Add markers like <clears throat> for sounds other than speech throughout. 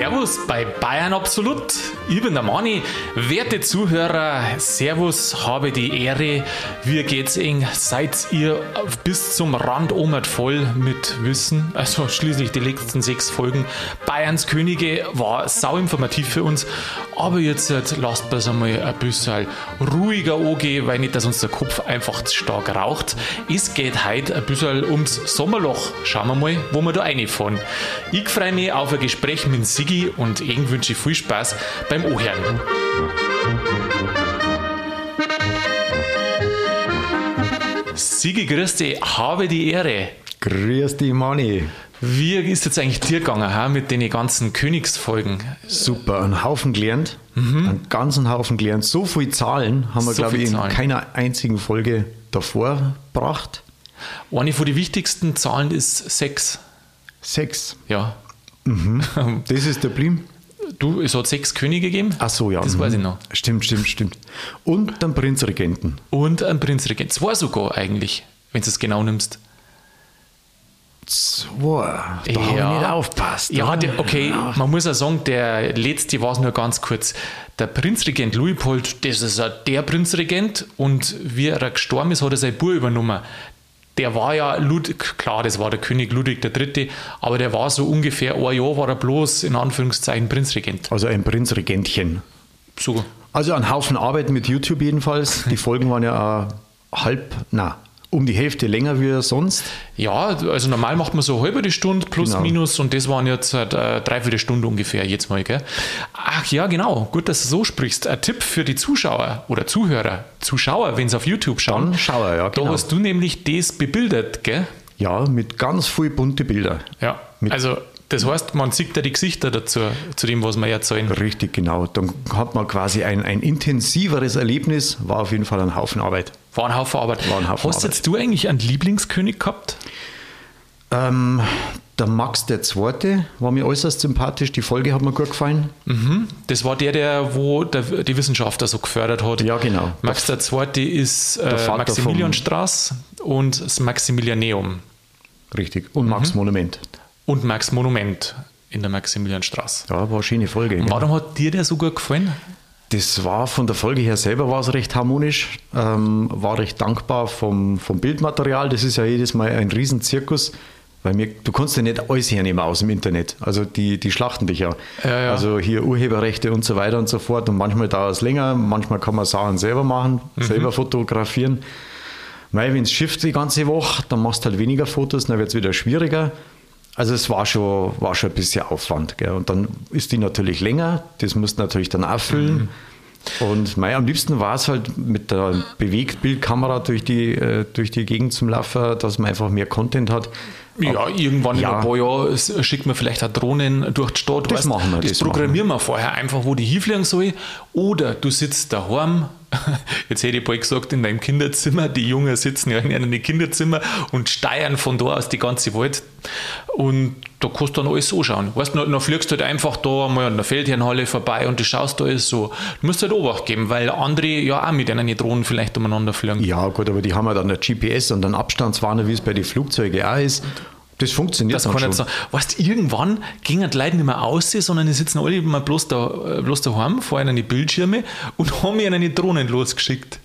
Servus bei Bayern Absolut. Ich bin der Mani. Werte Zuhörer, Servus, habe die Ehre. Wie geht's Ihnen? Seid ihr bis zum Rand omert voll mit Wissen? Also schließlich die letzten sechs Folgen Bayerns Könige war sau informativ für uns. Aber jetzt lasst uns einmal ein bisschen ruhiger angehen, weil nicht, dass uns der Kopf einfach stark raucht. Es geht heute ein bisschen ums Sommerloch. Schauen wir mal, wo wir da reinfahren. Ich freue mich auf ein Gespräch mit Sigi und Ihnen wünsche ich viel Spaß beim Ohren. Sigi, grüß dich, habe die Ehre. Grüß dich, Mani. Wie ist jetzt eigentlich dir gegangen ha, mit den ganzen Königsfolgen? Super, einen Haufen gelernt, mhm. einen ganzen Haufen gelernt. So viele Zahlen haben wir, so glaube ich, in Zahlen. keiner einzigen Folge davor gebracht. Eine von den wichtigsten Zahlen ist sechs. Sechs? Ja. Mhm. Das ist der Blim. Du, es hat sechs Könige gegeben. Ach so, ja. Das mhm. weiß ich noch. Stimmt, stimmt, stimmt. Und einen Prinzregenten. Und einen Prinzregenten. Zwei sogar eigentlich, wenn du es genau nimmst. Zwei. Da ja. habe ich nicht aufpasst. Ja, der, okay, man muss ja sagen, der letzte war es nur ganz kurz. Der Prinzregent Luipold, das ist der Prinzregent und wie er gestorben ist, hat er sein Buch übernommen der war ja, Lud klar, das war der König Ludwig III., aber der war so ungefähr ein Jahr, war er bloß in Anführungszeichen Prinzregent. Also ein Prinzregentchen. So. Also ein Haufen Arbeit mit YouTube jedenfalls. Die Folgen waren ja halb, na, um die Hälfte länger wie sonst. Ja, also normal macht man so halbe Stunde plus genau. minus und das waren jetzt äh, dreiviertel Stunde ungefähr jetzt mal. Gell? Ach ja, genau. Gut, dass du so sprichst. Ein Tipp für die Zuschauer oder Zuhörer, Zuschauer, wenn sie auf YouTube schauen. Dann Schauer, ja, genau. Da hast du nämlich das bebildert, gell? Ja, mit ganz viel bunte Bilder. Ja, mit also das heißt, man sieht da die Gesichter dazu, zu dem, was wir erzählen. Richtig, genau. Dann hat man quasi ein, ein intensiveres Erlebnis, war auf jeden Fall ein Haufen Arbeit. War ein Haufen Arbeit. War ein Haufen Hast Arbeit. jetzt du eigentlich einen Lieblingskönig gehabt? Ähm, der Max der Zweite war mir äußerst sympathisch. Die Folge hat mir gut gefallen. Mhm. Das war der, der wo der, die Wissenschaftler so gefördert hat. Ja, genau. Max der Zweite ist äh, Maximilianstraße und das Maximilianeum. Richtig. Und Max mhm. Monument und Max Monument in der Maximilianstraße. Ja, war eine schöne Folge. Warum hat dir der so gut gefallen? Das war von der Folge her selber war es recht harmonisch, ähm, war recht dankbar vom, vom Bildmaterial. Das ist ja jedes Mal ein Riesenzirkus, weil mir, du kannst ja nicht alles hernehmen aus dem Internet. Also die, die schlachten dich ja. ja, ja. Also hier Urheberrechte und so weiter und so fort. Und manchmal dauert es länger, manchmal kann man Sachen selber machen, mhm. selber fotografieren. Weil wenn es schifft die ganze Woche, dann machst du halt weniger Fotos, dann wird es wieder schwieriger. Also es war schon, war schon ein bisschen Aufwand. Gell? Und dann ist die natürlich länger, das musst du natürlich dann auffüllen. Mhm. Und mein, am liebsten war es halt mit der Bewegtbildkamera durch die, äh, durch die Gegend zum Laufen, dass man einfach mehr Content hat. Ja, irgendwann ja. in ein paar Jahren schickt man vielleicht auch Drohnen durch die Stadt. Das weißt, machen wir. Das, das programmieren wir vorher einfach, wo die hinfliegen soll. Oder du sitzt daheim, <laughs> jetzt hätte ich bald gesagt, in deinem Kinderzimmer. Die Jungen sitzen ja in einem Kinderzimmer und steuern von da aus die ganze Welt. Und da kannst du dann alles anschauen. Weißt du, dann fliegst du halt einfach da mal an der Feldherrenhalle vorbei und du schaust da alles so. Du musst halt Obacht geben, weil andere ja auch mit einer Drohnen vielleicht umeinander fliegen. Ja, gut, aber die haben ja dann ein GPS und einen Abstandswarner, wie es bei den Flugzeugen auch ist. Das funktioniert das kann schon. Sagen. Weißt du, irgendwann gingen die Leute nicht mehr aus, sondern die sitzen alle immer bloß, da, bloß daheim vor ihnen die Bildschirme und <laughs> haben ihnen die Drohnen losgeschickt.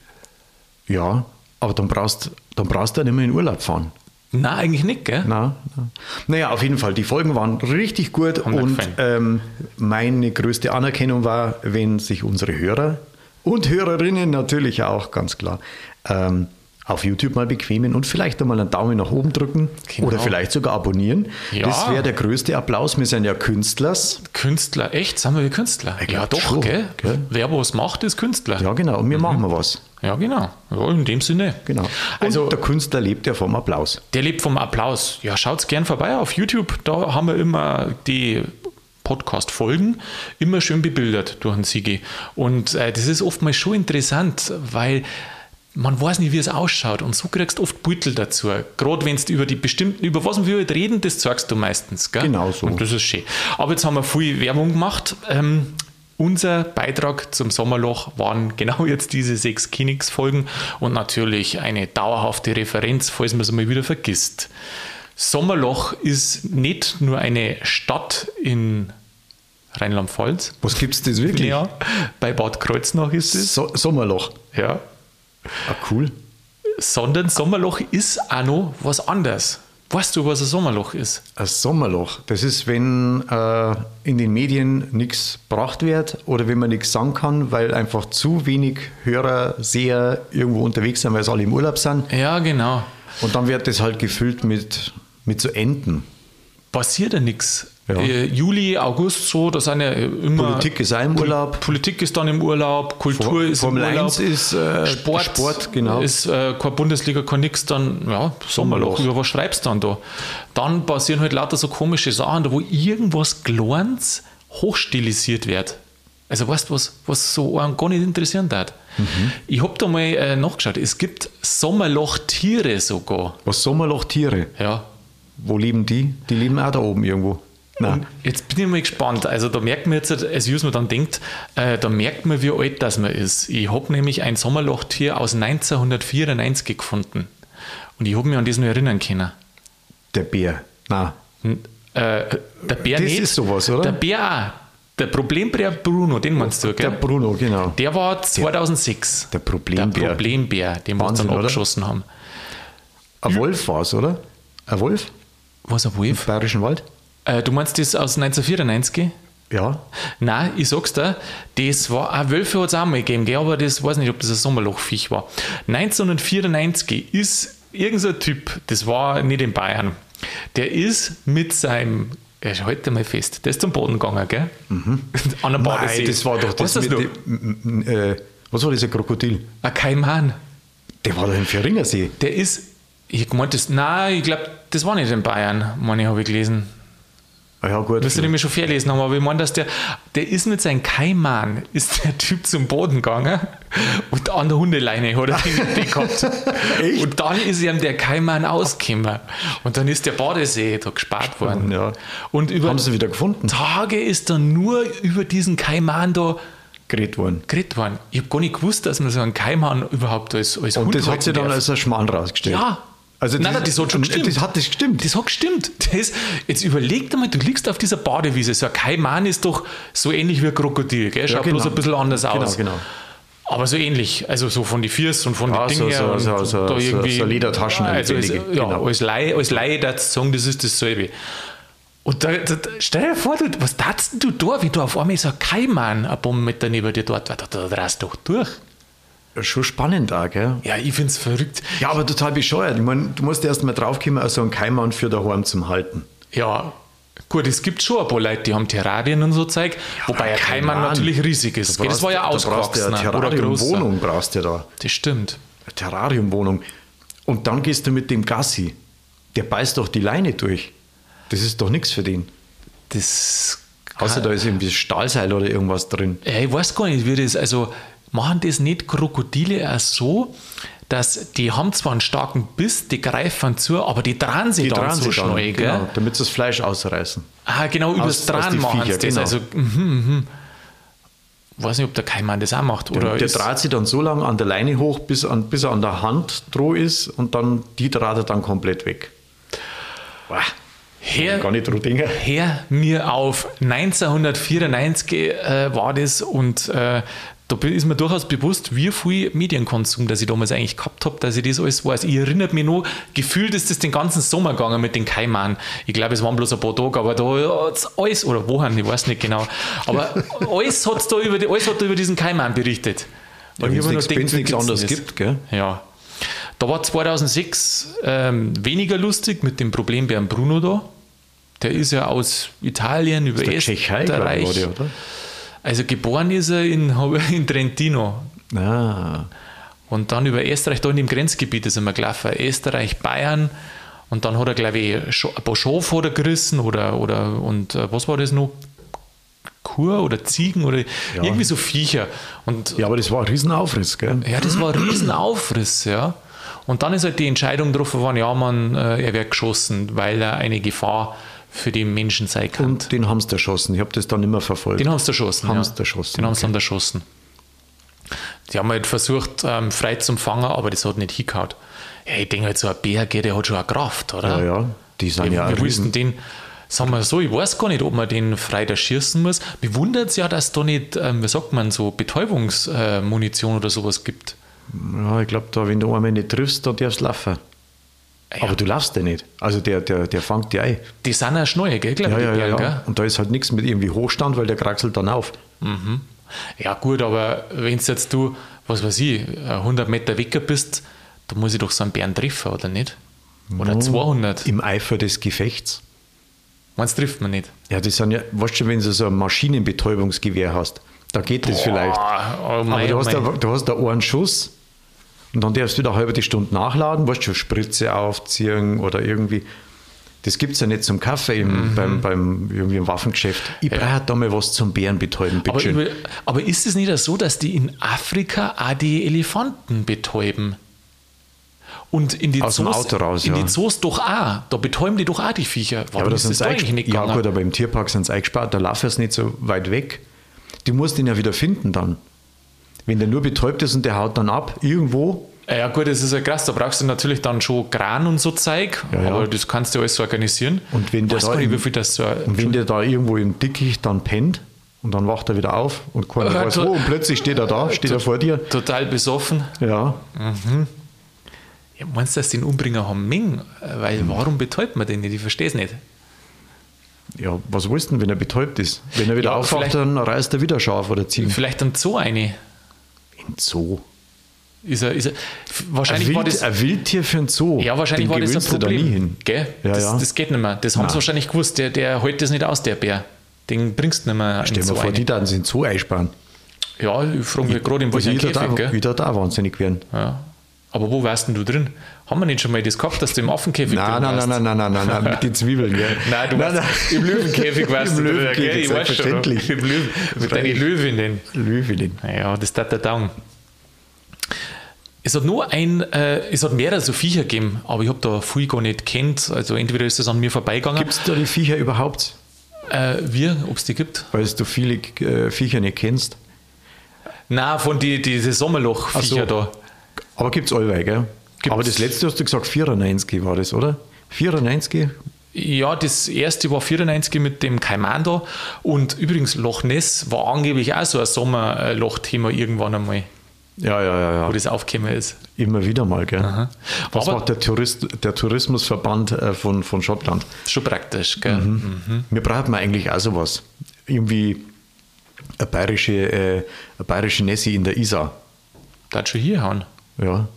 Ja, aber dann brauchst, dann brauchst du ja nicht mehr in Urlaub fahren. Nein, eigentlich nicht, gell? Nein, nein. Naja, auf jeden Fall, die Folgen waren richtig gut Haben und ähm, meine größte Anerkennung war, wenn sich unsere Hörer und Hörerinnen natürlich auch, ganz klar, ähm, auf YouTube mal bequemen und vielleicht einmal einen Daumen nach oben drücken genau. oder vielleicht sogar abonnieren. Ja. Das wäre der größte Applaus. Wir sind ja Künstlers. Künstler, echt? Sind wir Künstler? Ja, doch, schon, gell? gell? Wer was macht, ist Künstler. Ja, genau. Und wir mhm. machen wir was. Ja, genau. Ja, in dem Sinne. Genau. Und also der Künstler lebt ja vom Applaus. Der lebt vom Applaus. Ja, schaut gern vorbei auf YouTube. Da haben wir immer die Podcast-Folgen immer schön bebildert durch den Sigi. Und äh, das ist oftmals schon interessant, weil man weiß nicht, wie es ausschaut. Und so kriegst du oft Beutel dazu. Gerade wenn du über die bestimmten, über was wir heute reden, das zeigst du meistens. Gell? Genau so. Und das ist schön. Aber jetzt haben wir viel Werbung gemacht. Ähm, unser Beitrag zum Sommerloch waren genau <laughs> jetzt diese sechs Kinix-Folgen und natürlich eine dauerhafte Referenz, falls man es mal wieder vergisst. Sommerloch ist nicht nur eine Stadt in Rheinland-Pfalz. Was gibt es das wirklich? Ja, bei Bad Kreuznach ist es. So Sommerloch. Ja. Ah, cool. Sondern Sommerloch ist auch noch was anderes. Weißt du, was ein Sommerloch ist? Ein Sommerloch, das ist, wenn äh, in den Medien nichts gebracht wird oder wenn man nichts sagen kann, weil einfach zu wenig Hörer, Seher irgendwo unterwegs sind, weil sie alle im Urlaub sind. Ja, genau. Und dann wird das halt gefüllt mit, mit so Enten. Passiert ja nichts. Ja. Äh, Juli, August, so, da sind ja immer. Politik ist auch im Urlaub. Politik ist dann im Urlaub, Kultur For- ist Formel im Urlaub. 1 ist, äh, Sport, Sport, genau. Ist äh, keine Bundesliga, kein nix, dann, ja, Sommerloch. Über was schreibst du dann da? Dann passieren halt lauter so komische Sachen, da wo irgendwas Kleines hochstilisiert wird. Also weißt du, was, was so einen gar nicht interessieren hat? Mhm. Ich habe da mal äh, nachgeschaut, es gibt Sommerlochtiere sogar. Was Sommerlochtiere? Ja, Wo leben die? Die leben auch da oben irgendwo. Jetzt bin ich mal gespannt. Also da merkt man jetzt, als man dann denkt, äh, da merkt man, wie alt das man ist. Ich habe nämlich ein Sommerlochtier aus 1994 gefunden. Und ich habe mich an das noch erinnern können. Der Bär. Nein. Äh, der Bär Das nicht. ist sowas, oder? Der Bär auch. Der Problembär Bruno, den meinst du, Der gell? Bruno, genau. Der war 2006. Der Problembär. Der Problembär, den wir uns Wahnsinn, dann oder? abgeschossen haben. Ein Wolf war es, oder? Ein Wolf? Was, ein Im Wolf? Bayerischen Wald? Äh, du meinst das aus 1994? Ja. Nein, ich sag's dir, das war, auch Wölfe hat es auch mal gegeben, gell, aber das weiß nicht, ob das ein Sommerlochviech war. 1994 ist irgendein so Typ, das war nicht in Bayern, der ist mit seinem, ja, halt mal fest, der ist zum Boden gegangen, gell? <laughs> An der Badesee. Nein, das war doch das. Das dem- äh, was war dieser Krokodil? Ein Kaiman. Der war doch im Feringersee. Der ist, ich gemeint, das, nein, ich glaube, das war nicht in Bayern, meine ich, habe ich gelesen. Ah, ja, gut. Müsste nämlich schon verlesen haben, aber ich meine, dass der, der ist mit seinem Kaiman, ist der Typ zum Boden gegangen und an der Hundeleine hat er den gehabt. <laughs> Echt? Und dann ist ihm der Kaiman ausgekommen. Und dann ist der Badesee da gespart worden. Ja. Und über Haben sie wieder gefunden? Tage ist dann nur über diesen Kaiman da Gerät worden. geredet worden. Ich habe gar nicht gewusst, dass man so einen Kaiman überhaupt als, als Und Hund das hat sich dann darf. als ein Schmarrn rausgestellt. Ja. Also Nein, nein, das hat schon gestimmt. Das hat das gestimmt. Das hat gestimmt. Das, jetzt überleg dir mal, du liegst auf dieser Badewiese. So ein Kaiman ist doch so ähnlich wie ein Krokodil, gell? Schaut Ja, bloß genau. ein bisschen anders Genau, aus. genau. Aber so ähnlich, also so von den Füßen und von Ja, den Dingen. so- her. so- so- da so- irgendwie, so Ledertaschen, Also als, ja, genau. als Laie, als Laie darfst du sagen, das ist dasselbe. Und da, da, stell dir vor, du, was tatst du da, wenn du auf einmal so ein Kaiman ein paar Meter neben dir dort, da, da, da du doch durch. Schon spannend auch, gell? Ja, ich find's verrückt. Ja, aber total bescheuert. Ich meine, du musst erst mal draufkommen, also einen Keimann für daheim zum Halten. Ja, gut, es gibt schon ein paar Leute, die haben Terrarien und so Zeug, wobei ein kein Kaiman Mann. natürlich riesig ist. gell? Das war ja Da brauchst ausgewachsen eine oder größer. Terrariumwohnung brauchst du da. Das stimmt. Eine Terrariumwohnung. Und dann gehst du mit dem Gassi. Der beißt doch die Leine durch. Das ist doch nichts für den. Das Außer da ist irgendwie Stahlseil oder irgendwas drin. Ja, ich weiß gar nicht, wie das, also machen das nicht Krokodile auch so, dass die haben zwar einen starken Biss, die greifen zu, aber die drehen sich Die dann dran so sie dann, schnell, gell? genau, damit sie das Fleisch ausreißen. Ah, genau, übers Aus- aus Dran machen sie Viecher, das. genau. Also, mhm, mhm. Weiß nicht, ob der Kaiman das auch macht. Oder der ist, dreht sich dann so lange an der Leine hoch, bis, an, bis er an der Hand droh ist und dann die dreht er dann komplett weg. Boah, her, gar nicht denken. Hör mir auf. 1994 äh, war das und äh, da ist mir durchaus bewusst, wie viel Medienkonsum, das ich damals eigentlich gehabt habe, dass ich das alles weiß. Ich erinnere mich noch, gefühlt ist das den ganzen Sommer gegangen mit den Kaiman. Ich glaube, es waren bloß ein paar Tage, aber da hat's alles, oder wohin, ich weiß nicht genau, aber <laughs> alles, hat's da über, alles hat da über diesen Kaiman berichtet. Ja, Wenn es nichts, anderes gibt, gell? Ja. Da war 2006 ähm, weniger lustig mit dem Problembären Bruno da. Der ist ja aus Italien über Der Tschechei, ich, Österreich. oder? Also geboren ist er in, <laughs> in Trentino. Ah, Und dann über Österreich, da in dem Grenzgebiet ist er mal gelaufen. Österreich, Bayern. Und dann hat er, glaube ich, ein paar Schafe hat er gerissen oder, oder und äh, was war das noch? Kur oder Ziegen oder irgendwie so Viecher. Und ja, aber das war ein Riesenaufriss, gell? ja, das war ein <clears throat> Riesenaufriss, ja. Und dann ist halt die Entscheidung getroffen worden, ja, man, äh, er wird geschossen, weil er eine Gefahr für die Menschen sein kann. Und den haben sie erschossen. Ich habe das dann immer verfolgt. Den haben sie erschossen. Haben ja. erschossen, Den haben sie okay. dann erschossen. Die haben halt versucht, ähm, frei zu fangen, aber das hat nicht hingehauen. Ja, ich denke halt, so ein Bär, der hat schon eine Kraft, oder? ja, ja, die sind Wir, ja wir wussten den, Sagen wir so, ich weiß gar nicht, ob man den Freitag schießen muss. Mich wundert es ja, dass es da nicht, ähm, wie sagt man, so Betäubungsmunition oder sowas gibt. Ja, ich glaube, da, wenn du einmal nicht triffst, da darfst du laufen. Ja. Aber du laufst ja nicht. Also der, der, der fängt dir ein. Die sind ja schnell, gell? Glaub Ja, ja, die Bären, ja. gell? Und da ist halt nichts mit irgendwie Hochstand, weil der kraxelt dann auf. Ja, gut, aber wenn jetzt du, was weiß ich, 100 Meter weg bist, da muss ich doch so einen Bären treffen, oder nicht? Oder 200. Im Eifer des Gefechts. Meinst trifft man nicht? Ja, das sind ja, weißt du, wenn du so ein Maschinenbetäubungsgewehr hast, da geht das vielleicht. Oh Aber mein, du oh hast, da, du hast da einen Schuss und dann darfst du wieder halbe Stunde nachladen, weißt du, Spritze aufziehen oder irgendwie. Das gibt es ja nicht zum Kaffee im, Mhm. beim, beim irgendwie im Waffengeschäft. Ich brauche da mal was zum Bären betäuben, Aber, bitteschön. über, aber ist es nicht so, dass die in Afrika auch die Elefanten betäuben? Und in die Aus dem Zoos, Auto raus, in ja. die Zoos doch auch. Da betäuben die doch auch die Viecher. Warum Ja, aber das ist das eigentlich nicht ja gegangen? gut, aber im Tierpark sind sie eingespart, da laufen sie nicht so weit weg. Du musst ihn ja wieder finden dann. Wenn der nur betäubt ist und der haut dann ab, irgendwo, Ja gut, das ist ja krass, da brauchst du natürlich dann schon Kran und so Zeug, Ja, ja. aber das kannst du alles organisieren. Und wenn der weiß da nicht, wie viel das so... und wenn der da irgendwo im Dickicht dann pennt und dann wacht er wieder auf und keiner Ja, weiß wo und plötzlich steht er da, steht er vor dir. Total besoffen. Ja, Ja, meinst du, dass den Umbringer haben Ming? Weil Hm. warum betäubt man den nicht? Ich verstehe es nicht. ja, was willst du denn, wenn er betäubt ist? Wenn er wieder Ja, aufwacht, dann reißt er wieder scharf oder ziehen. Vielleicht ein Zoo eine. Im Zoo. Ist er, ist er, Ein, wahrscheinlich war Wild, das... ein Wildtier für einen Zoo. Ja, wahrscheinlich den war das ein du da Problem. nie hin. Gell? Ja, das, ja. das geht nicht mehr. Das haben sie wahrscheinlich gewusst. Der, der hält das nicht aus, der Bär. Den bringst du nicht mehr Stell dir vor, eine. die da in den Zoo einsparen. Ja, ich frage mich gerade, Also welchem jeder da, Käfig, gell? wieder da wahnsinnig werden. Ja. Aber wo warst denn du drin? Haben wir nicht schon mal das gehabt, dass du im Affenkäfig Nein, drin nein, warst? nein, nein, nein, nein, nein, mit den Zwiebeln, gell? <laughs> Nein, du warst im Löwenkäfig <laughs> warst Im du drin, gell? Löwenkäfig, Ich weiß schon. selbstverständlich. Im Löwen, mit deinen. Löwinnen. Löwin. Ja, das tat der Daumen. Es hat nur ein, äh, es hat mehrere so Viecher gegeben, aber ich habe da viel gar nicht kennt. Also entweder ist das an mir vorbeigegangen. Gibt es da die Viecher überhaupt? Äh, wir, ob es die gibt? Weil du viele äh, Viecher nicht kennst. Nein, von die, diese Sommerloch-Viecher so. da. Aber gibt es allweil, gell? Gibt's. Aber das letzte hast du gesagt, 94 war das, oder? 94? Ja, das erste war 94 mit dem Kaiman da. Und übrigens, Loch Ness war angeblich auch so ein Sommerloch-Thema irgendwann einmal, Ja, ja, ja, wo ja. das aufgekommen ist. Immer wieder mal, gell? Was Aber- macht der, Tourist, der Tourismusverband äh, von, von Schottland? Schon praktisch, gell? Mhm. Wir brauchen eigentlich auch sowas. Irgendwie eine bayerische, äh, eine bayerische Nessie in der Isar. Da schon hier hauen. Ja.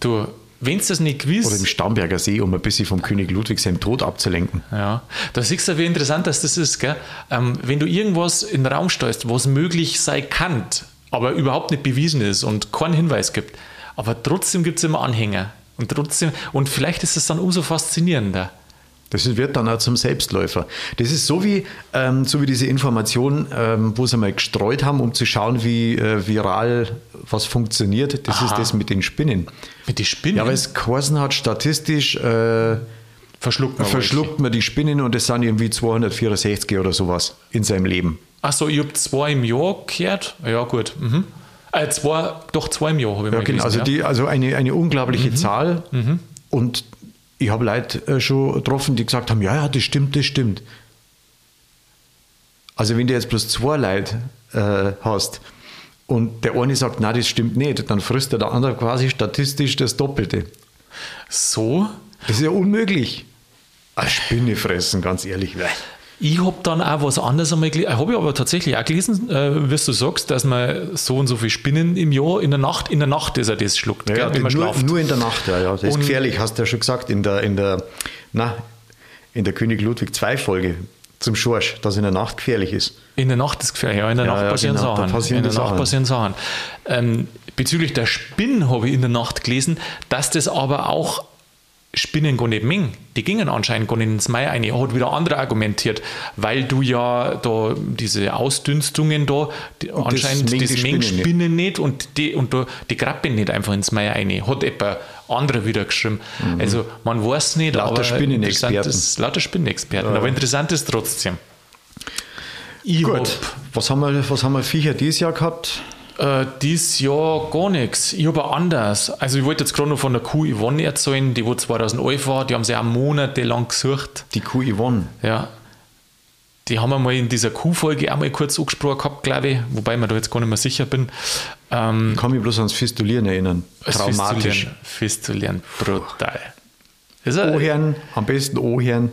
Du, wenn es das nicht gewiss Oder im Starnberger See, um ein bisschen vom König Ludwig seinem Tod abzulenken. Ja, da siehst du, wie interessant das ist. Gell? Ähm, wenn du irgendwas in den Raum stellst, was möglich sein kann, aber überhaupt nicht bewiesen ist und keinen Hinweis gibt, aber trotzdem gibt es immer Anhänger. Und trotzdem, und vielleicht ist es dann umso faszinierender. Das wird dann auch zum Selbstläufer. Das ist so wie, ähm, so wie diese Information, ähm, wo sie mal gestreut haben, um zu schauen, wie äh, viral was funktioniert. Das Aha. ist das mit den Spinnen. Mit den Spinnen Ja, weil es geheißen hat, statistisch äh, verschluckt man verschluckt man die Spinnen und es sind irgendwie 264 oder sowas in seinem Leben. Achso, ich habe zwei im Jahr gehört. Ja, gut. Mhm. Äh, zwei, doch zwei im Jahr habe ich Ja, mal genau. gelesen, Also, ja. die, also eine, eine unglaubliche Zahl. Und ich habe Leute äh, schon getroffen, die gesagt haben, ja, ja, das stimmt, das stimmt. Also wenn du jetzt bloß zwei Leute äh, hast und der eine sagt, nein, das stimmt nicht, dann frisst der andere quasi statistisch das Doppelte. So, Das ist ja unmöglich. Eine Spinne fressen, ganz ehrlich. Ich habe dann auch was anderes einmal gelesen. Habe ich aber tatsächlich auch gelesen, äh, wie du sagst, dass man so und so viele Spinnen im Jahr in der Nacht, in der Nacht ist er das schluckt, Ja, gell, wenn man nur, schlaft. nur in der Nacht, ja, ja. Das ist Und- gefährlich, hast du ja schon gesagt, in der, in der, na, in der König Ludwig II Folge zum Schorsch, dass in der Nacht gefährlich ist. In der Nacht ist gefährlich, ja, in der Ja, Nacht ja, passieren genau, Sachen. passieren in der die Nacht Sachen. passieren Sachen. Ähm, bezüglich der Spinnen habe ich in der Nacht gelesen, dass das aber auch Spinnen gar nicht mengen. Die gingen anscheinend gar nicht ins Mai ein. Hat wieder andere argumentiert, weil du ja da diese Ausdünstungen da, die, anscheinend das die mengen Spinnen nicht. Nicht und die, und da, die krabbeln nicht einfach ins Mai ein. Hat etwa andere wieder geschrieben. Also man weiß nicht, Mhm. Lauter aber Spinnenexperten. ist- Lauter Spinnenexperten. Aber interessant ist trotzdem. Ich hab- Gut, was haben wir, was haben wir Viecher dieses Jahr gehabt? Äh, dieses Jahr gar nichts. Ich habe anders. Also ich wollte jetzt gerade noch von der Kuh Yvonne erzählen, die wo 2011 war. Die haben sie auch monatelang gesucht. Die Kuh Yvonne. Ja. die haben wir mal in dieser Q-Folge auch mal kurz angesprochen gehabt, glaube ich, wobei ich mir da jetzt gar nicht mehr sicher bin. Ähm, ich kann mich bloß ans Fistulieren erinnern. Traumatisch. Fistulieren, Fistulieren brutal. Ohren, am besten Ohren.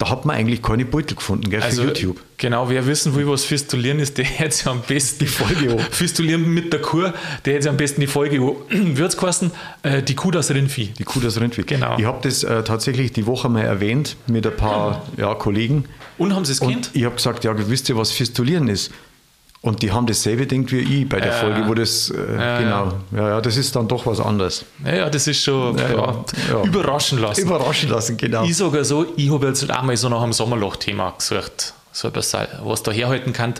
Da hat man eigentlich keine Beutel gefunden, gell, für also, YouTube. Genau, wer wissen will, was Fistulieren ist, der hätte sich am besten die Folge an. Fistulieren mit der Kuh, der hätte sich am besten die Folge an. Wird kosten? Äh, die Kuh das Rindvieh. Die Kuh das Rindvieh. Genau. Ich habe das äh, tatsächlich die Woche mal erwähnt mit ein paar ja, Kollegen. Und haben sie es kennt? Ich habe gesagt, ja, wisst ihr, was Fistulieren ist? Und die haben dasselbe denkt wie ich bei der ja, Folge, wo das, äh, ja, genau, ja. ja, das ist dann doch was anderes. Ja, das ist schon überraschen lassen. Überraschen lassen, genau. Ich sage so, ich habe jetzt auch mal so nach einem Sommerloch-Thema gesucht, so etwas, was da herhalten kann,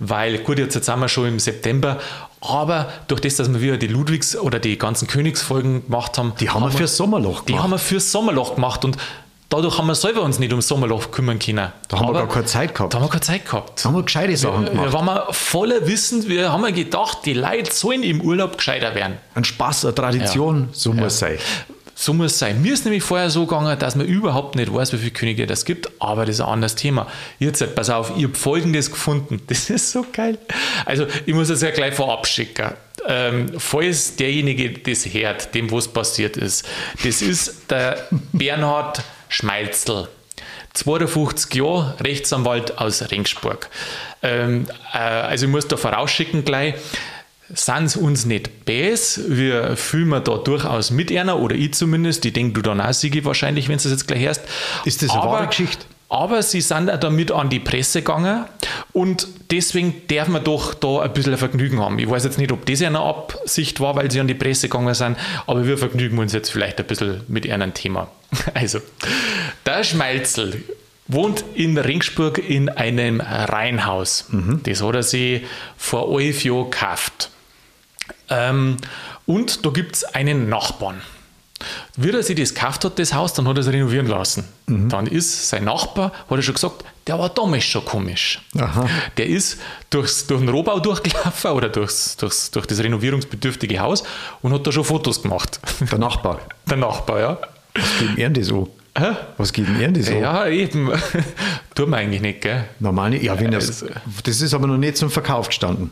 weil, gut, jetzt, jetzt sind wir schon im September, aber durch das, dass wir wieder die Ludwigs- oder die ganzen Königsfolgen gemacht haben, die haben, haben wir fürs Sommerloch gemacht. Die haben wir fürs Sommerloch gemacht und dadurch haben wir selber uns nicht ums Sommerloch kümmern können. Da haben Aber wir gar keine Zeit gehabt. Da haben wir keine Zeit gehabt. Da haben wir gescheite Sachen gemacht. Da waren wir voller Wissen, wir haben gedacht, die Leute sollen im Urlaub gescheiter werden. Ein Spaß, eine Tradition, ja. so muss es sein. So muss es sein. Mir ist nämlich vorher so gegangen, dass man überhaupt nicht weiß, wie viele Könige das gibt, aber das ist ein anderes Thema. Jetzt, pass auf, ich habe Folgendes gefunden. <laughs> Das ist so geil. Also, ich muss es ja gleich vorab schicken. Ähm, falls derjenige das hört, dem was passiert ist, das ist der <laughs> Bernhard Schmeilzel. 52 Jahre, Rechtsanwalt aus Ringsburg. Ähm, äh, also ich muss da vorausschicken gleich, sind es uns nicht bäs, wir fühlen wir da durchaus mit einer, oder ich zumindest, ich denke, du dann auch, Sigi, wahrscheinlich, wenn du es jetzt gleich hörst. Ist das eine Aber, wahre Geschichte? Aber sie sind auch damit an die Presse gegangen und deswegen darf man doch da ein bisschen Vergnügen haben. Ich weiß jetzt nicht, ob das eine Absicht war, weil sie an die Presse gegangen sind, aber wir vergnügen uns jetzt vielleicht ein bisschen mit ihrem Thema. <laughs> Also, der Schmalzel wohnt in Ringsburg in einem Reihenhaus. Mhm. Das hat er sich vor elf Jahren gekauft. Ähm, und da gibt es einen Nachbarn. Wie er sich das gekauft hat, das Haus, dann hat er es renovieren lassen. Mhm. Dann ist sein Nachbar, hat er schon gesagt, der war damals schon komisch. Aha. Der ist durchs, durch den Rohbau <laughs> durchgelaufen oder durchs, durchs, durch das renovierungsbedürftige Haus und hat da schon Fotos gemacht. Der Nachbar. <laughs> Der Nachbar, ja. Was geht denn die so? Hä? Was geht denn die so? Ja, eben. <laughs> Tun wir eigentlich nicht, gell? Normal nicht. Ja, wenn das, also- das ist aber noch nicht zum Verkauf gestanden.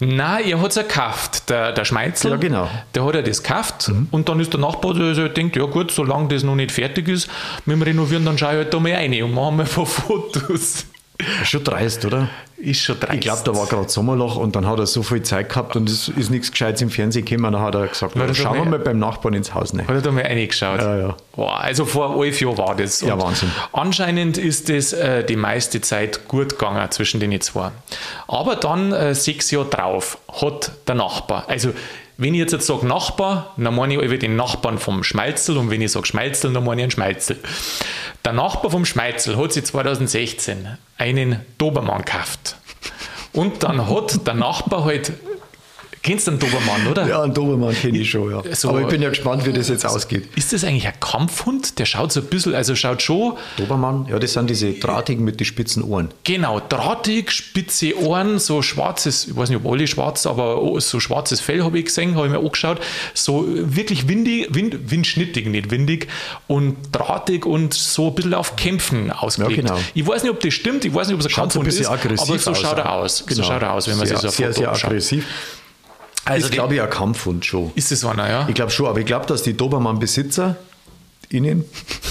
Nein, er hat es ja gekauft, der, der Schmeitzel. Ja, genau. Der hat ja das gekauft mhm. und dann ist der Nachbar, der, der denkt, ja gut, solange das noch nicht fertig ist mit dem Renovieren, dann schaue ich halt da mal rein und mache mal ein paar <laughs> Fotos. Schon dreist, oder? Ist schon dreist. Ich glaube, da war gerade Sommerloch und dann hat er so viel Zeit gehabt und es ist nichts Gescheites im Fernsehen gekommen. Dann hat er gesagt, na, schauen wir mal beim Nachbarn ins Haus. Ne? Hat er da mal reingeschaut? Ja, ja. Boah, also vor elf Jahren war das. ja, Wahnsinn. Anscheinend ist das äh, die meiste Zeit gut gegangen zwischen den zwei. Aber dann, äh, sechs Jahre drauf, hat der Nachbar, also wenn ich jetzt, jetzt sage Nachbar, dann meine ich den Nachbarn vom Schmalzel und wenn ich sage Schmalzel, dann meine ich einen Schmalzel. Der Nachbar vom Schmalzel hat sich 2016 einen Dobermann gekauft. Und dann hat der Nachbar halt Kennst du einen Dobermann, oder? Ja, einen Dobermann kenne ich schon, ja. So, Aber ich bin ja gespannt, wie das jetzt ausgeht. Ist das eigentlich ein Kampfhund? Der schaut so ein bisschen, also schaut schon. Dobermann, ja, das sind diese drahtigen mit den spitzen Ohren. Genau, drahtig, spitze Ohren, so schwarzes, ich weiß nicht, ob alle schwarz, aber so schwarzes Fell habe ich gesehen, habe ich mir angeschaut. So wirklich windig, wind, windschnittig, nicht windig und drahtig und so ein bisschen auf Kämpfen ausgelegt. Ja, genau. Ich weiß nicht, ob das stimmt, ich weiß nicht, ob es ein Kampfhund ist, aber so schaut er aus. Genau. So schaut er aus, wenn man sehr, sich so ein Sehr, sehr aggressiv. Also ist, glaube ich, ein Kampfhund schon. Ist es einer, ja? Ich glaube schon, aber ich glaube, dass die Dobermann-Besitzer innen.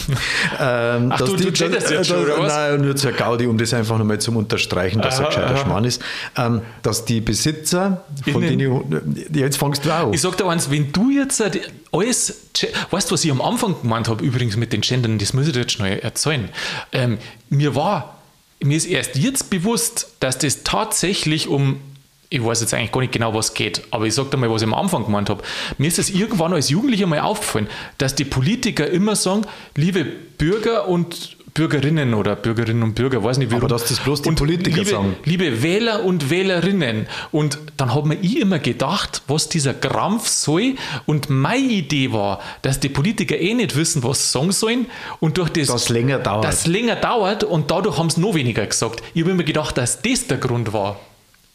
<laughs> ähm, Ach, du, die, du jetzt da, schon, oder was? Nein, nur zur Gaudi, um das einfach nochmal zum Unterstreichen, dass aha, er gescheiter Schmarrn ist. Ähm, dass die Besitzer, von denen ich, jetzt fangst du auch Ich sag dir eins, wenn du jetzt alles, weißt du, was ich am Anfang gemeint habe, übrigens mit den Gendern, das muss ich dir jetzt schnell erzählen. Ähm, mir war, mir ist erst jetzt bewusst, dass das tatsächlich um ich weiß jetzt eigentlich gar nicht genau, was geht, aber ich sage dir mal, was ich am Anfang gemeint habe. Mir ist es irgendwann als Jugendlicher mal aufgefallen, dass die Politiker immer sagen, liebe Bürger und Bürgerinnen oder Bürgerinnen und Bürger, weiß nicht, wie Aber dass das bloß die Politiker liebe, sagen. Liebe Wähler und Wählerinnen. Und dann habe mir ich immer gedacht, was dieser Krampf soll. Und meine Idee war, dass die Politiker eh nicht wissen, was sie sagen sollen. Und durch das, das länger dauert. Das länger dauert und dadurch haben sie noch weniger gesagt. Ich habe immer gedacht, dass das der Grund war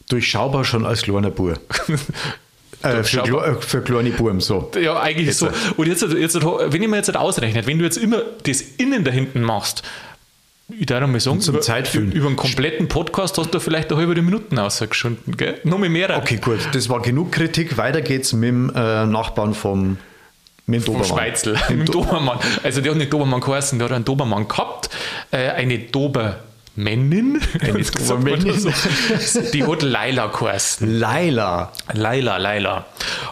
durchschaubar schon als kleiner Bub. <laughs> Äh, für, äh, für, kleine Buben, so. Ja, eigentlich jetzt. so. Und jetzt, jetzt, wenn ich mir jetzt ausrechnet, wenn du jetzt immer das Innen da hinten machst, ich darf mal sagen, zum über, Zeitfüllen. über einen kompletten Podcast hast du vielleicht eine halbe Minuten ausgeschunden, gell? Noch mehr. Okay, gut, das war genug Kritik. Weiter geht's mit dem äh, Nachbarn vom, mit dem Vom Dobermann. Schweizl, mit dem Dobermann. Also der hat nicht Dobermann geheißen, der hat einen Dobermann gehabt, äh, eine Eine sagt man Dobermännin. so. die hat Laila geheißen. Laila. Laila, Laila.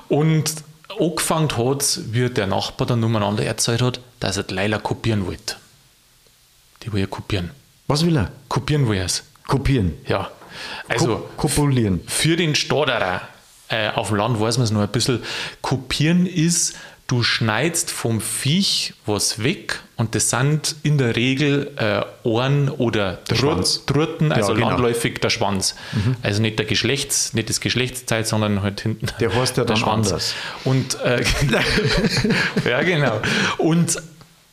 Und angefangen hat wie der Nachbar dann umeinander erzählt hat, dass er die Laila kopieren wollte. Die will ja kopieren. Was will er? Kopieren will er es. Kopieren. Ja. Also, Ko kopulieren. für den Stadterer äh, auf dem Land weiß man es noch ein bisschen. Kopieren ist, du schneidest vom Viech was weg und das sind in der Regel äh, Ohren oder Schwanz. Trut- Truten, also genau. landläufig der Schwanz. Also nicht der Geschlechts, nicht das Geschlechtsteil, sondern halt hinten Der heißt ja dann anders. Und äh, <laughs> <laughs> ja, genau. Und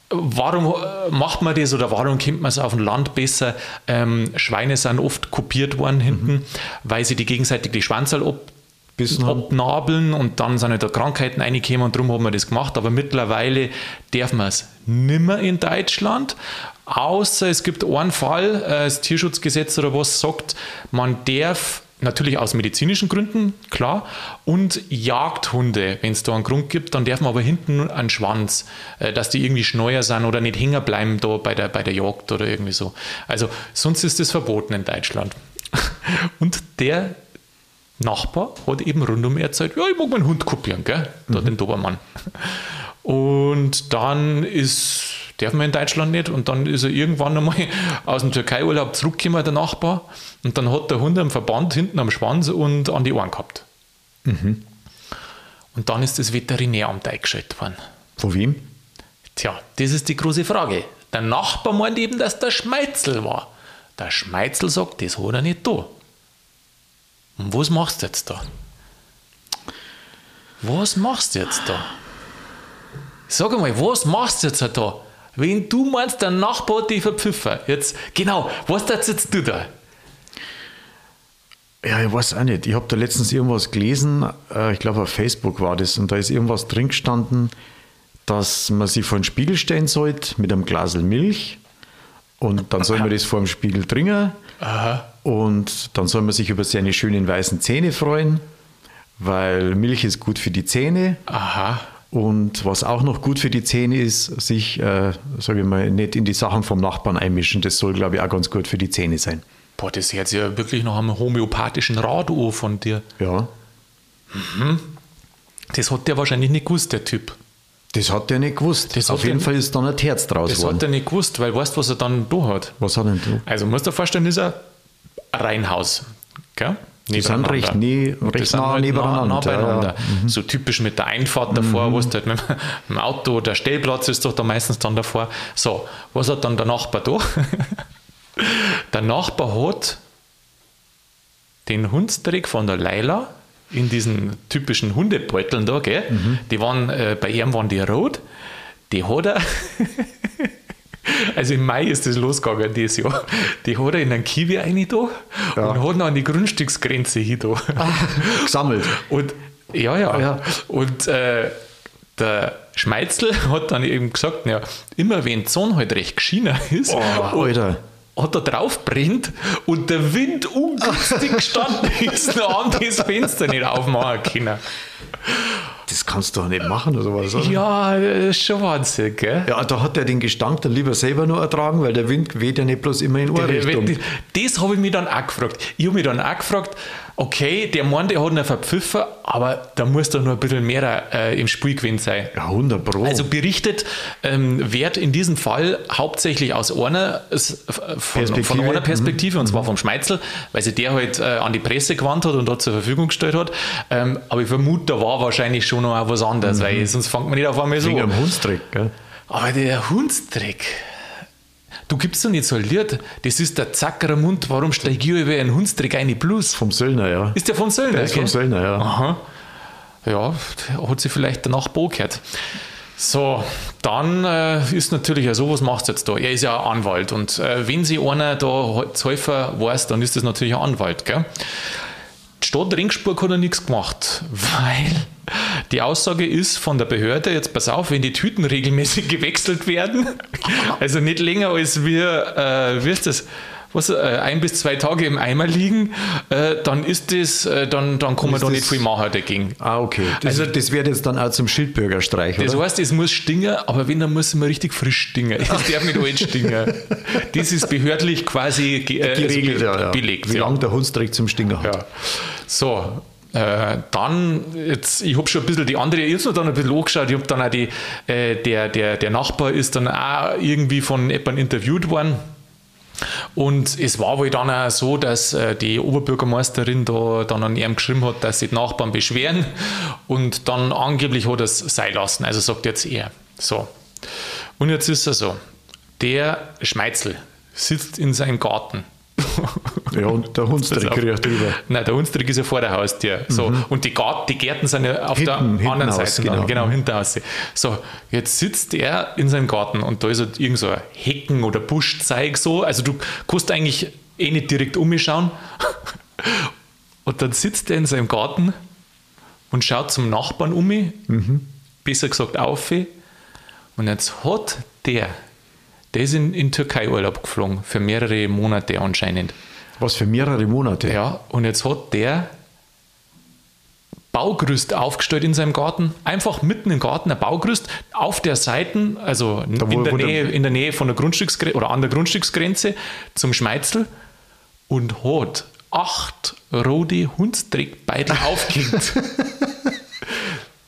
warum äh, macht man das oder warum kennt man es auf dem Land besser? Ähm, Schweine sind oft kopiert worden hinten, weil sie die gegenseitig die Schwanzerl ab Bissen haben. abnabeln und dann sind halt da Krankheiten reingekommen und darum haben wir das gemacht. Aber mittlerweile darf man es nimmer in Deutschland. Außer es gibt einen Fall, äh, das Tierschutzgesetz oder was sagt, man darf natürlich aus medizinischen Gründen, klar, und Jagdhunde, wenn es da einen Grund gibt, dann darf man aber hinten einen Schwanz, äh, dass die irgendwie schneuer sind oder nicht hängen bleiben da bei der, bei der Jagd oder irgendwie so. Also sonst ist das verboten in Deutschland. <laughs> Und der Nachbar hat eben rundum erzählt, ja, ich mag meinen Hund kopieren, gell? Da den Dobermann. Und dann ist, darf man in Deutschland nicht, und dann ist er irgendwann einmal <laughs> aus dem Türkei-Urlaub zurückgekommen, der Nachbar, und dann hat der Hund einen Verband hinten am Schwanz und an die Ohren gehabt. Und dann ist das Veterinäramt eingeschaltet worden. Von wem? Tja, das ist die große Frage. Der Nachbar meint eben, dass der Schmeitzel war. Der Schmeitzel sagt, das hat er nicht da. Und was machst du jetzt da? Was machst du jetzt da? Sag einmal, was machst du jetzt da? Wenn du meinst, der Nachbar hat dich verpfiffen. Jetzt, genau, was darfst jetzt da? Ja, ich weiß auch nicht. Ich habe da letztens irgendwas gelesen, äh, ich glaube auf Facebook war das, und da ist irgendwas drin gestanden, dass man sich vor den Spiegel stellen sollte mit einem Glas Milch und dann soll man das vor dem Spiegel trinken und dann soll man sich über seine schönen weißen Zähne freuen, weil Milch ist gut für die Zähne. Aha. Und was auch noch gut für die Zähne ist, sich, äh, sage ich mal, nicht in die Sachen vom Nachbarn einmischen. Das soll, glaube ich, auch ganz gut für die Zähne sein. Boah, das hört sich ja wirklich nach einem homöopathischen Rat von dir. Ja, Das hat der wahrscheinlich nicht gewusst, der Typ. Das hat der nicht gewusst. Das Auf jeden Fall ist dann ein Herz draus Das geworden. hat er nicht gewusst, weil weißt du, was er dann da hat? Was hat denn du? Also musst du dir vorstellen, das ist ein Reihenhaus. Gell? Die sind recht nie- die recht nah halt nebeneinander, Nah, nah beieinander. ja, Mhm. So typisch mit der Einfahrt davor, wo du halt mit <laughs> dem Auto, der Stellplatz ist doch da meistens dann davor. So, was hat dann der Nachbar da? <laughs> der Nachbar hat den Hundstrick von der Leila in diesen typischen Hundebeuteln da, gell? Mhm. Die waren, äh, bei ihm waren die rot. Die hat er, <laughs> also im Mai ist das losgegangen dieses Jahr. Die hat er in einen Kiwi rein da Ja. und hat ihn an die Grundstücksgrenze hin da. Gesammelt. <laughs> Und ja, ja. Ja. Und äh, der Schmeizl hat dann eben gesagt, ja, immer wenn die Sonne halt recht geschienen ist, Oh, Alter. Hat er drauf brennt und der Wind ungünstig <laughs> gestanden ist, noch an das Fenster nicht aufmachen können. Das kannst du doch nicht machen oder sowas. Oder? Ja, das ist schon Wahnsinn, gell? Ja, da hat er den Gestank dann lieber selber nur ertragen, weil der Wind weht ja nicht bloß immer in Ohrrichtung. Das, das habe ich mich dann auch gefragt. Ich habe mich dann auch gefragt, okay, der Mann, der hat ihn verpfiffen, aber da muss doch noch ein bisschen mehr äh, im Spiel gewesen sein. Ja, 100 Pro. Also berichtet ähm, wird in diesem Fall hauptsächlich aus einer, von, von Perspektive. einer Perspektive, und zwar vom Schmeitzel, weil sich der halt äh, an die Presse gewandt hat und dort zur Verfügung gestellt hat. Ähm, aber ich vermute, da war wahrscheinlich schon noch was anderes, weil sonst fängt man nicht auf einmal so Wegen an. Hundstrick, gell? Aber der Hundstrick. Du gibst doch nicht so Lied, das ist der Zackerer Mund, warum steige ich über einen Hundstrick eine Plus? Vom Söllner, ja. Ist der von Söllner? Der ist vom gell? Söllner, ja. Aha. Ja, hat sich vielleicht Nachbar gehört. So, dann äh, ist natürlich ja so, was macht jetzt da? Er ist ja ein Anwalt und äh, wenn sie einer da helfen weiß, dann ist das natürlich ein Anwalt. Gell? Stadt Ringsburg hat er nichts gemacht, weil die Aussage ist von der Behörde, jetzt pass auf, wenn die Tüten regelmäßig <laughs> gewechselt werden, also nicht länger als wir, äh, wie ist das, was, äh, ein bis zwei Tage im Eimer liegen, äh, dann ist das, äh, dann, dann kann man da nicht viel machen dagegen. Ah, okay. Das, also, das wird jetzt dann auch zum Schildbürgerstreich, Das oder? heißt, es muss stingen, aber wenn, dann muss es mal richtig frisch stingen. Es <laughs> darf nicht alt stingen. Das ist behördlich quasi äh, geregelt, also, ja, belegt. Wie ja. lange der Hundstreck zum Stingen hat. Ja. So, äh, dann, jetzt, ich habe schon ein bisschen die andere, ich habe dann ein bisschen angeschaut, ich habe dann auch die, äh, der, der, der Nachbar ist dann auch irgendwie von jemandem interviewt worden und es war wohl dann auch so, dass äh, die Oberbürgermeisterin da dann an ihm geschrieben hat, dass sich die Nachbarn beschweren und dann angeblich hat er es sein lassen. Also sagt jetzt er. So. Und jetzt ist er so. Der Schmeitzel sitzt in seinem Garten ja, und der Hundstrick kriegt drüber. Nein, der Hundstrick ist ja vor der Haustür. So. Mhm. Und die, Gart, die Gärten sind ja auf hinten, der anderen Seite. Genau, genau hinter Haus. So, jetzt sitzt er in seinem Garten und da ist halt irgend so ein Hecken oder Buschzeig so. Also du kannst eigentlich eh nicht direkt umschauen. <laughs> Und dann sitzt er in seinem Garten und schaut zum Nachbarn um, mhm. besser gesagt auf. Und jetzt hat der der ist in, in Türkei Urlaub geflogen, für mehrere Monate anscheinend. Was für mehrere Monate? Ja, und jetzt hat der Baugerüst aufgestellt in seinem Garten, einfach mitten im Garten ein Baugerüst auf der Seite, also in, der Nähe, in der Nähe von der Grundstücksgrenze oder an der Grundstücksgrenze zum Schmeitzel und hat acht rote Hundstrickbeitel aufgehängt. <laughs>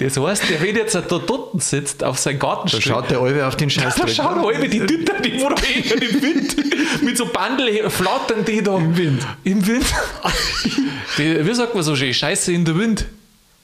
Das heißt, der, wenn jetzt da dort sitzt, auf seinem Gartenstück. Da schaut der Albe auf den Scheiß. Da schaut der Albe die Tüter, die wo da im Wind, mit so Bandel flattern die da. Im Wind. Im Wind. <laughs> Die, wie sagt man so schön? Scheiße in der Wind.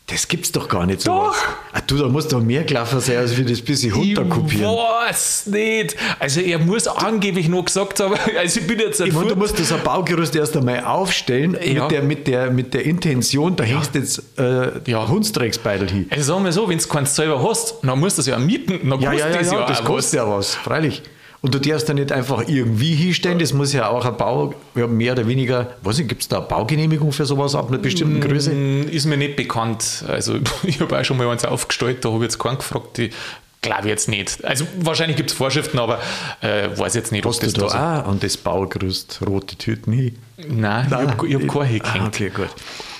Das gibt's doch gar nicht so. Doch! Ah, du, da musst doch mehr Klaffer sein, als wir das bisschen runterkopieren. Ich weiß nicht. Also er muss angeblich noch gesagt haben, <laughs> also ich bin jetzt ein Ich meine, du musst das ein Baugerüst erst einmal aufstellen, ja. mit, der, mit, der, mit der Intention, da ja. hängst jetzt äh, ja. Hundstrecksbeidel hin. Also sagen wir so, wenn du keins selber hast, dann musst du es ja mieten, dann ja, ja, ja, das ja, das kostet ja was, freilich. Und du darfst da nicht einfach irgendwie hinstellen, das muss ja auch ein Bau, mehr oder weniger, weiß ich, gibt es da eine Baugenehmigung für sowas ab einer bestimmten Größe? Mm, ist mir nicht bekannt. Also <laughs> ich habe auch schon mal eins aufgestellt, da habe ich jetzt keinen gefragt, die glaube jetzt nicht. Also wahrscheinlich gibt es Vorschriften, aber äh, weiß jetzt nicht, Hast ob das du da, da so. an das Baugerüst rote Tüten hin? Nein, Nein. ich habe hab keine hingehängt. Ah, okay, gut.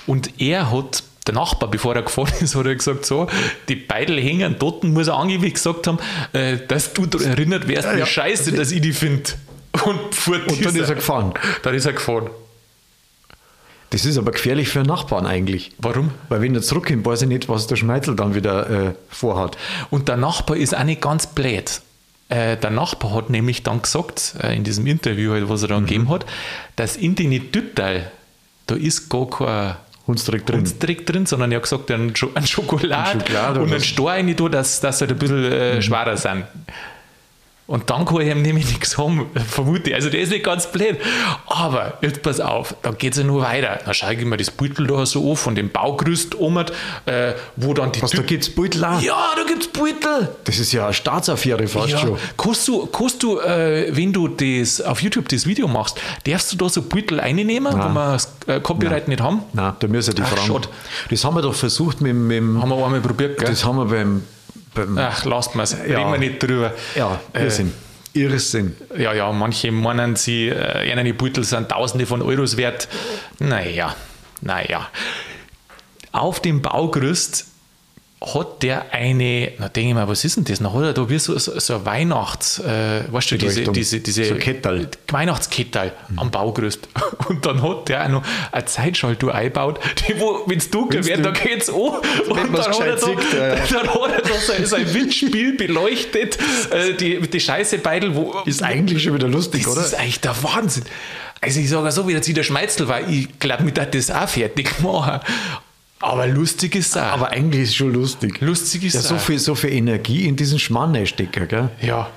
Und er hat der Nachbar, bevor er gefahren ist, hat er gesagt, so, die Beidel hängen dort, muss er angeblich gesagt haben, äh, dass du erinnert wärst, wie ja, scheiße, dass ich die finde. Und, und dann ist er gefahren. Dann ist er gefahren. Das ist aber gefährlich für einen Nachbarn eigentlich. Warum? Weil wenn er zurückkommt, weiß ich nicht, was der Schmeitzel dann wieder äh, vorhat. Und der Nachbar ist auch nicht ganz blöd. Äh, der Nachbar hat nämlich dann gesagt, äh, in diesem Interview, halt, was er dann mhm. gegeben hat, dass in den Tütteil, da ist gar kein Hundstrick drin. Hundstrick drin, sondern er hat gesagt, ein, ein Schokolade, ein Schokolade und ein Stor rein, dass, dass halt ein bisschen äh, mhm. schwerer sind. Und dann kann ich ihm nämlich nichts haben, vermute ich. Also der ist nicht ganz blöd. Aber jetzt pass auf, da geht es ja nur weiter. Dann schaue ich mir das Beutel da so an, von dem Baugerüst um, äh, wo dann die... Was, da gibt es Beutel auch? Ja, da gibt es Beutel. Das ist ja eine Staatsaffäre fast ja. schon. Kannst du, kannst du äh, wenn du das auf YouTube das Video machst, darfst du da so Beutel einnehmen, Nein. wo wir das äh, Copyright Nein. nicht haben? Nein, da müssen die Ach, fragen. Das haben wir doch versucht mit, mit Haben wir einmal probiert, gell? Das haben wir beim... Ach, lasst mal ja. reden wir nicht drüber. Ja, Irrsinn. Äh, Irrsinn. Ja, ja, manche meinen, sie, äh, eine Beutel sind Tausende von Euros wert. Naja, naja. Auf dem Baugerüst hat der eine, na denke ich mal, was ist denn das noch? Oder da wie so, so, so ein Weihnachts, äh, weißt du, diese, diese, diese so Kettel. Weihnachtskettel mhm. am Baugerüst. <laughs> Und dann hat der auch noch eine Zeitschaltuhr eingebaut, die, wo, wenn es dunkel wird, da geht es an. <laughs> Und dann hat, er da, sieht, ja, <laughs> dann hat er da so, so ein Windspiel beleuchtet, äh, die, die scheiße Beidel, wo. Ist eigentlich schon wieder lustig, das oder? Das ist eigentlich der Wahnsinn. Also ich sage so, wie der Schmeitzel war, ich glaube, mir das auch fertig machen. Aber lustig ist es auch. Aber eigentlich ist es schon lustig. Lustig ist ja, so viel, so viel Energie in diesen Schmann stecken, gell? Ja.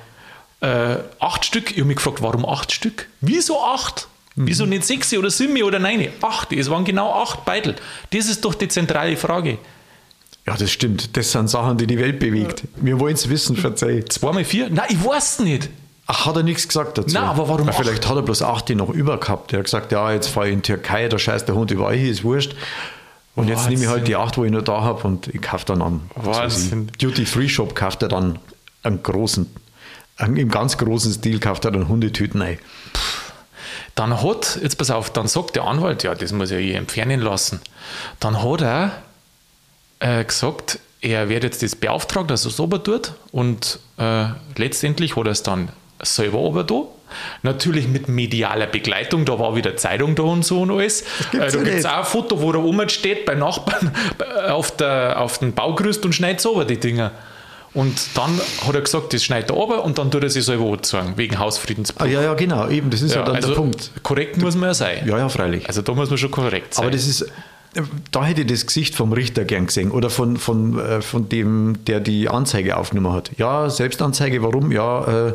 Äh, acht Stück. Ich habe mich gefragt, warum acht Stück? Wieso acht? Mhm. Wieso nicht sechs oder sieben oder neun? Acht. Es waren genau acht Beitel. Das ist doch die zentrale Frage. Ja, das stimmt. Das sind Sachen, die die Welt bewegt. Wir wollen es wissen, verzeih. Zwei mal vier? Nein, ich weiß es nicht. Ach, hat er nichts gesagt dazu? Nein, aber warum Ja, acht? vielleicht hat er bloß 8 noch über gehabt. Er hat gesagt, ja, jetzt fahre ich in die Türkei, da scheißt der Hund überall, hier ist wurscht. Und jetzt nehme ich halt die 8, wo ich noch da habe und ich kaufe dann an. Wahnsinn. Duty-Free-Shop kauft er dann einen großen, einen, im ganz großen Stil kauft er dann Hundetüten ein. Dann hat, jetzt pass auf, dann sagt der Anwalt, ja, das muss ja ich entfernen lassen. Dann hat er äh, gesagt, er wird jetzt das beauftragen, dass er es tut und äh, letztendlich hat er es dann selber ober da. Natürlich mit medialer Begleitung, da war wieder Zeitung da und so und alles. gibt's äh, ja da gibt es auch ein Foto, wo der oben steht bei Nachbarn <laughs> auf, der, auf dem Baugerüst und schneidet so die Dinger. Und dann hat er gesagt, das schneidet er runter und dann tut er sich selber anzeigen, wegen Hausfriedensbruch. Ah, ja, ja, genau, eben, das ist ja, Ja, dann also der Punkt. korrekt muss man ja sein. Ja, ja, freilich. Also da muss man schon korrekt sein. Aber das ist, da hätte ich das Gesicht vom Richter gern gesehen oder von, von, äh, von dem, der die Anzeige aufgenommen hat. Ja, Selbstanzeige, warum? Ja, äh,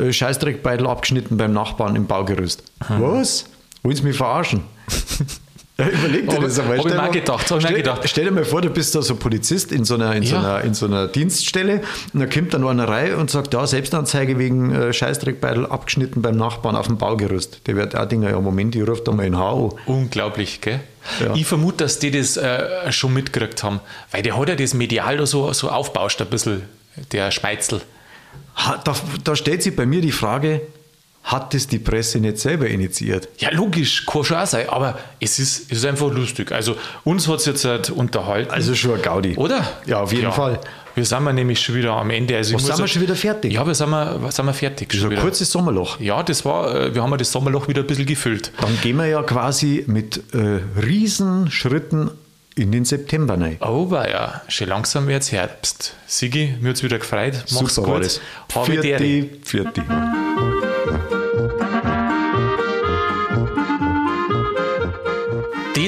äh, Scheißdreckbeitel abgeschnitten beim Nachbarn im Baugerüst. Was? Wollen Sie mich verarschen? <laughs> Ja, Überleg dir das einmal. hab ich mal- gedacht, hab ich mir stell, gedacht. Stell dir mal vor, du bist da so Polizist in so einer, in so Ja. einer, in so einer Dienststelle und da kommt dann einer rein und sagt, ja, Selbstanzeige wegen äh, Scheißdreckbeitel abgeschnitten beim Nachbarn auf dem Baugerüst. Der wird auch Dinger, ja, Moment, ich rufe da mal in HO. Unglaublich, gell? Ja. Ich vermute, dass die das äh, schon mitgekriegt haben, weil der hat ja das medial da so, so aufbauscht, ein bisschen, der Schmeitzel. Da, da stellt sich bei mir die Frage, hat das die Presse nicht selber initiiert? Ja, logisch, kann schon auch sein, aber es ist, es ist einfach lustig. Also, uns hat es jetzt halt unterhalten. Also schon ein Gaudi. oder? Ja, auf jeden Fall. Wir sind wir nämlich schon wieder am Ende. Also Was sind wir schon wieder fertig? Ja, wir sind, wir, sind wir fertig. So Schon ein wieder. kurzes Sommerloch. Ja, das war, äh, wir haben das Sommerloch wieder ein bisschen gefüllt. Dann gehen wir ja quasi mit äh, Riesenschritten in den September rein. Aber ja, schon langsam wird es Herbst. Sigi, mir hat es wieder gefreut. Mach's Super gut. das. Habe die. Vierte,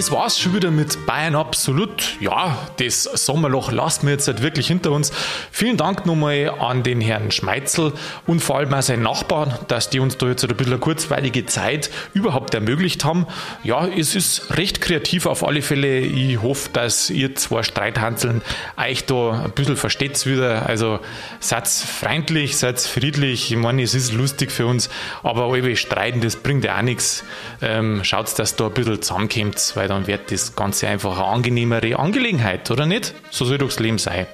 Das war's schon wieder mit Bayern Absolut. Ja, das Sommerloch lassen wir jetzt halt wirklich hinter uns. Vielen Dank nochmal an den Herrn Schmeitzel und vor allem auch seinen Nachbarn, dass die uns da jetzt ein bisschen eine kurzweilige Zeit überhaupt ermöglicht haben. Ja, es ist recht kreativ auf alle Fälle. Ich hoffe, dass ihr zwei Streithanseln euch da ein bisschen versteht wieder. Also seid freundlich, seid friedlich. Ich meine, es ist lustig für uns, aber alle streiten, das bringt ja auch nichts. Ähm, schaut, dass da ein bisschen zusammenkommt, weil dann wird das Ganze einfach eine angenehmere Angelegenheit, oder nicht? So soll doch das Leben sein.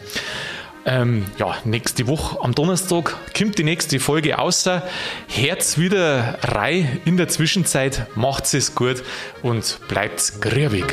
Ähm, ja, nächste Woche am Donnerstag kommt die nächste Folge außer. Herz wieder rein in der Zwischenzeit. Macht's es gut und bleibt's grübig.